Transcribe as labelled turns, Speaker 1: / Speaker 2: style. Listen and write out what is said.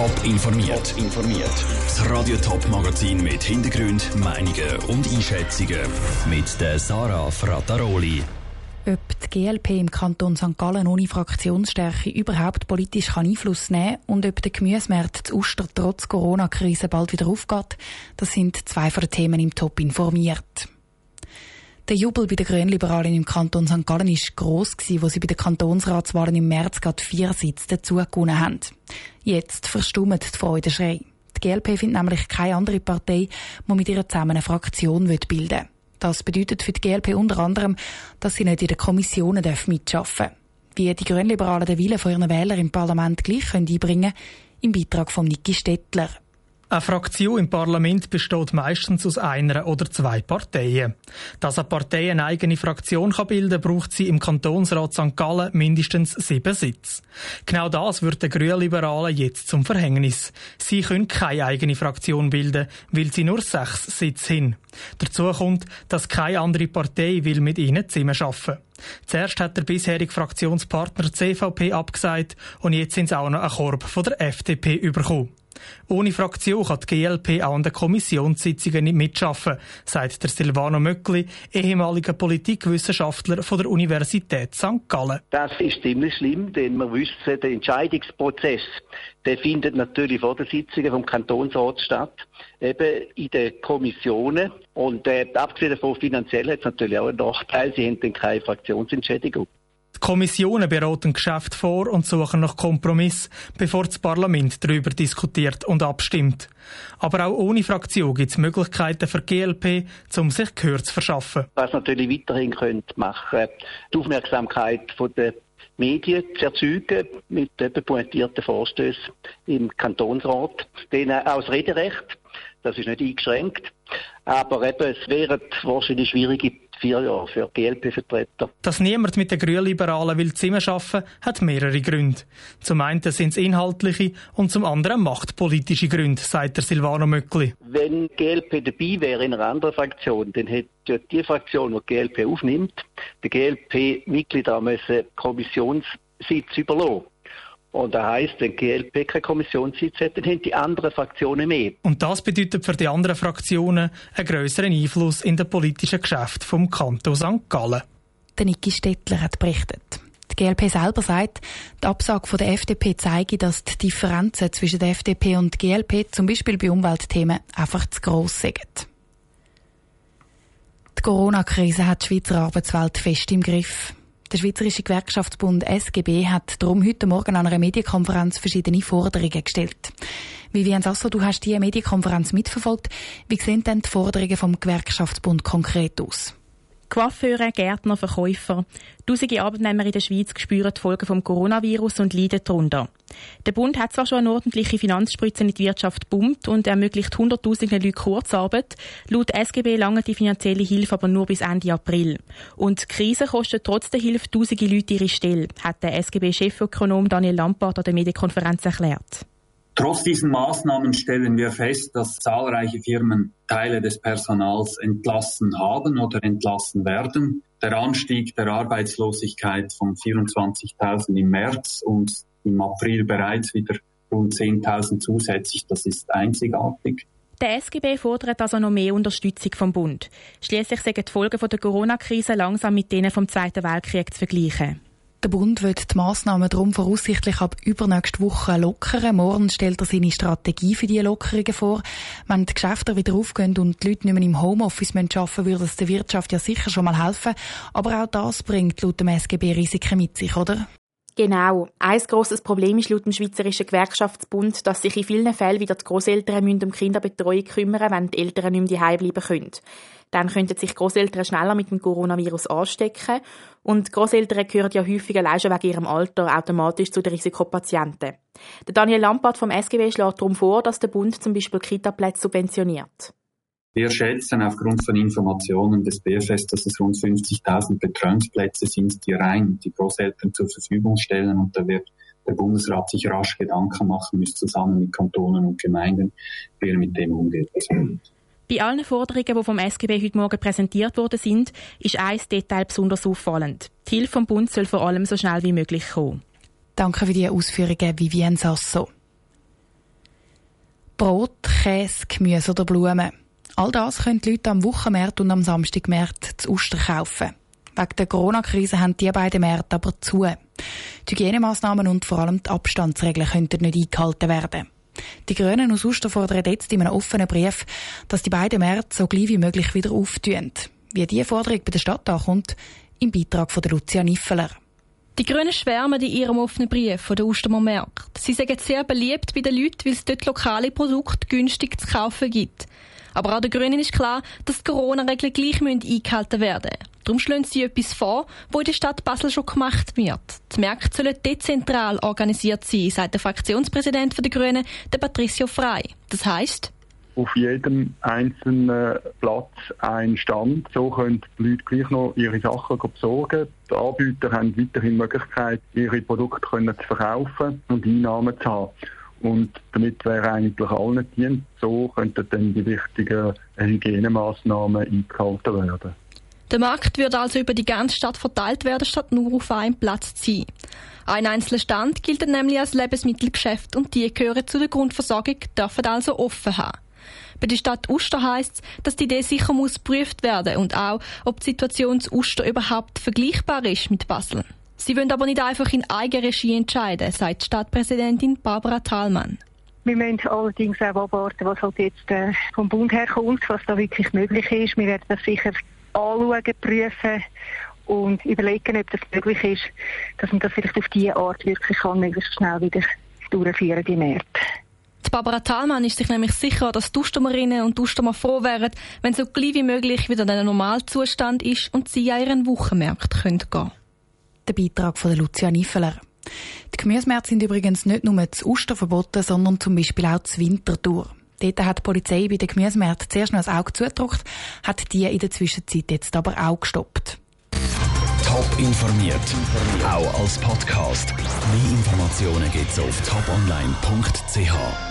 Speaker 1: Top informiert. informiert. Das Radio Top Magazin mit Hintergrund, Meinungen und Einschätzungen mit der Sarah Frataroli.
Speaker 2: Ob die GLP im Kanton St. Gallen ohne Fraktionsstärke überhaupt politisch Einfluss nehmen kann und ob der Gemüsemarkt zu Uster trotz Corona-Krise bald wieder aufgeht, das sind zwei von den Themen im Top informiert. Der Jubel bei den Grünliberalen im Kanton St. Gallen war gross, wo sie bei den Kantonsratswahlen im März gerade vier Sitze dazu gewonnen haben. Jetzt verstummt die Freudenschrei. Die GLP findet nämlich keine andere Partei, die mit ihrer zusammen eine Fraktion bilden will. Das bedeutet für die GLP unter anderem, dass sie nicht in den Kommissionen mitschaffen dürfen. Wie die Grünliberalen den Willen von ihren Wählern im Parlament gleich einbringen können, im Beitrag von Niki Stettler.
Speaker 3: Eine Fraktion im Parlament besteht meistens aus einer oder zwei Parteien. Dass eine Partei eine eigene Fraktion bilden kann, braucht sie im Kantonsrat St. Gallen mindestens sieben Sitze. Genau das wird den Grünliberalen jetzt zum Verhängnis. Sie können keine eigene Fraktion bilden, weil sie nur sechs Sitze haben. Dazu kommt, dass keine andere Partei will mit ihnen zusammen arbeiten Zuerst hat der bisherige Fraktionspartner CVP abgesagt und jetzt sind sie auch noch einen Korb von der FDP bekommen. Ohne Fraktion kann die GLP auch an den Kommissionssitzungen nicht mitschaffen, sagt der Silvano Möckli, ehemaliger Politikwissenschaftler von der Universität St. Gallen.
Speaker 4: Das ist ziemlich schlimm, denn wir wissen, der Entscheidungsprozess, der findet natürlich vor den Sitzungen vom Kantonsrat statt, eben in den Kommissionen. Und äh, abgesehen davon finanziell hat es natürlich auch einen Nachteil, sie haben dann keine Fraktionsentschädigung.
Speaker 3: Kommissionen beraten Geschäft vor und suchen nach Kompromiss, bevor das Parlament darüber diskutiert und abstimmt. Aber auch ohne Fraktion gibt es Möglichkeiten für die GLP, um sich Gehör zu verschaffen.
Speaker 4: Was natürlich weiterhin könnte machen, die Aufmerksamkeit der Medien zu erzeugen mit pointierten Vorstößen im Kantonsrat, denen auch das Rederecht, das ist nicht eingeschränkt, aber eben, es wären wahrscheinlich schwierige vier Jahre für GLP-Vertreter.
Speaker 3: Dass niemand mit den Grünliberalen will zusammenarbeiten, hat mehrere Gründe. Zum einen sind es inhaltliche und zum anderen machtpolitische Gründe, sagt der Silvano Möckli.
Speaker 4: Wenn GLP dabei wäre in einer anderen Fraktion, dann hätte die Fraktion, die GLP aufnimmt, der GLP-Mitglied Kommissionssitz überlassen. Und das heisst, wenn die GLP keine Kommissionssitz hat, dann haben die anderen Fraktionen mehr.
Speaker 3: Und das bedeutet für die anderen Fraktionen einen grösseren Einfluss in den politischen Geschäften vom Kanton St. Gallen.
Speaker 2: Der Niki Stettler hat berichtet. Die GLP selber sagt, die Absage von der FDP zeige, dass die Differenzen zwischen der FDP und der GLP zum Beispiel bei Umweltthemen einfach zu gross sind. Die Corona-Krise hat die Schweizer Arbeitswelt fest im Griff. Der Schweizerische Gewerkschaftsbund SGB hat darum heute Morgen an einer Medienkonferenz verschiedene Forderungen gestellt. Vivian Sasso, du hast diese Medienkonferenz mitverfolgt. Wie sehen denn die Forderungen vom Gewerkschaftsbund konkret aus?
Speaker 5: Coiffeure, Gärtner, Verkäufer. Tausende Arbeitnehmer in der Schweiz spüren die Folgen vom Coronavirus und leiden darunter. Der Bund hat zwar schon eine ordentliche Finanzspritze in die Wirtschaft pumpt und ermöglicht Hunderttausenden Leuten Kurzarbeit. Laut SGB lange die finanzielle Hilfe aber nur bis Ende April. Und die Krise kostet trotz der Hilfe tausende Leute ihre Stelle, hat der SGB-Chefökonom Daniel Lampard an der Medienkonferenz erklärt.
Speaker 6: Trotz diesen Maßnahmen stellen wir fest, dass zahlreiche Firmen Teile des Personals entlassen haben oder entlassen werden. Der Anstieg der Arbeitslosigkeit von 24.000 im März und im April bereits wieder rund 10.000 zusätzlich, das ist einzigartig.
Speaker 5: Der SGB fordert also noch mehr Unterstützung vom Bund. Schließlich sind die Folgen der Corona-Krise langsam mit denen vom Zweiten Weltkrieg zu vergleichen.
Speaker 2: Der Bund wird die Massnahmen darum voraussichtlich ab übernächste Woche lockern. Morgen stellt er seine Strategie für diese Lockerungen vor. Wenn die Geschäfte wieder aufgehen und die Leute nicht mehr im Homeoffice arbeiten müssen, würde es der Wirtschaft ja sicher schon mal helfen. Aber auch das bringt laut dem SGB Risiken mit sich, oder?
Speaker 5: Genau. Ein grosses Problem ist laut dem Schweizerischen Gewerkschaftsbund, dass sich in vielen Fällen wieder die Großeltern um Kinderbetreuung kümmern wenn die Eltern nicht mehr bleiben können. Dann könnten sich Großeltern schneller mit dem Coronavirus anstecken und Großeltern gehören ja häufig allein schon wegen ihrem Alter automatisch zu den Risikopatienten. Der Daniel Lampard vom SGW schlägt darum vor, dass der Bund zum Beispiel Kita-Plätze subventioniert.
Speaker 6: Wir schätzen aufgrund von Informationen des BFS, dass es rund 50.000 Betreuungsplätze sind, die rein die Großeltern zur Verfügung stellen. Und da wird der Bundesrat sich rasch Gedanken machen müssen, zusammen mit Kantonen und Gemeinden, wie er mit dem umgeht.
Speaker 5: Bei allen Forderungen, die vom SGB heute Morgen präsentiert worden sind, ist ein Detail besonders auffallend. Die Hilfe vom Bund soll vor allem so schnell wie möglich kommen.
Speaker 2: Danke für die Ausführungen, Vivienne Sasso. Brot, Käse, Gemüse oder Blumen. All das können die Leute am Wochenmarkt und am Samstagmarkt zu Ostern kaufen. Wegen der Corona-Krise haben die beiden Märkte aber zu. Die Hygienemaßnahmen und vor allem die Abstandsregeln könnten nicht eingehalten werden. Die Grünen aus Uster fordern jetzt in einem offenen Brief, dass die beiden Märkte so gleich wie möglich wieder auftun. Wie diese Forderung bei der Stadt ankommt, im Beitrag von Lucia Niffeler.
Speaker 7: Die Grünen schwärmen in ihrem offenen Brief von der Ustermer Märkte. Sie sagen sehr beliebt bei den Leuten, weil es dort lokale Produkte günstig zu kaufen gibt. Aber auch den Grünen ist klar, dass die Corona-Regeln gleich eingehalten werden müssen. Darum schlagen sie etwas vor, wo in der Stadt Basel schon gemacht wird. Die Märkte sollen dezentral organisiert sein, sagt der Fraktionspräsident der Grünen, der Patricio Frei. Das heisst,
Speaker 8: auf jedem einzelnen Platz ein Stand. So können die Leute gleich noch ihre Sachen besorgen. Die Anbieter haben weiterhin die Möglichkeit, ihre Produkte zu verkaufen und Einnahmen zu haben. Und damit wäre eigentlich allen dient. So könnten dann die wichtigen Hygienemaßnahmen eingehalten werden.
Speaker 7: Der Markt wird also über die ganze Stadt verteilt werden, statt nur auf einem Platz zu sein. Ein einzelner Stand gilt nämlich als Lebensmittelgeschäft und die gehören zu der Grundversorgung, dürfen also offen haben. Bei der Stadt Uster heisst es, dass die Idee sicher muss geprüft werden und auch, ob die Situation zu Uster überhaupt vergleichbar ist mit Basel. Sie wollen aber nicht einfach in Eigenregie entscheiden, sagt Stadtpräsidentin Barbara Thalmann.
Speaker 9: Wir müssen allerdings auch abwarten, was halt jetzt äh, vom Bund herkommt, was da wirklich möglich ist. Wir werden das sicher anschauen, prüfen und überlegen, ob das möglich ist, dass man das vielleicht auf diese Art wirklich kann, möglichst schnell wieder durchführen, die Märkte.
Speaker 7: Die Barbara Thalmann ist sich nämlich sicher, dass die Ustomerinnen und Ustomer froh wären, wenn so gleich wie möglich wieder der Normalzustand ist und sie an ihren Wochenmärkten gehen können.
Speaker 2: Der Beitrag von Lucia Niffeler. Die Gemüsemärkte sind übrigens nicht nur zu Uster verboten, sondern zum Beispiel auch zu Winterthur. Dort hat die Polizei bei den Gemüsemärkten zuerst noch ein Auge zugedrückt, hat die in der Zwischenzeit jetzt aber auch gestoppt.
Speaker 1: Top informiert, auch als Podcast. Mehr Informationen gibt's auf toponline.ch.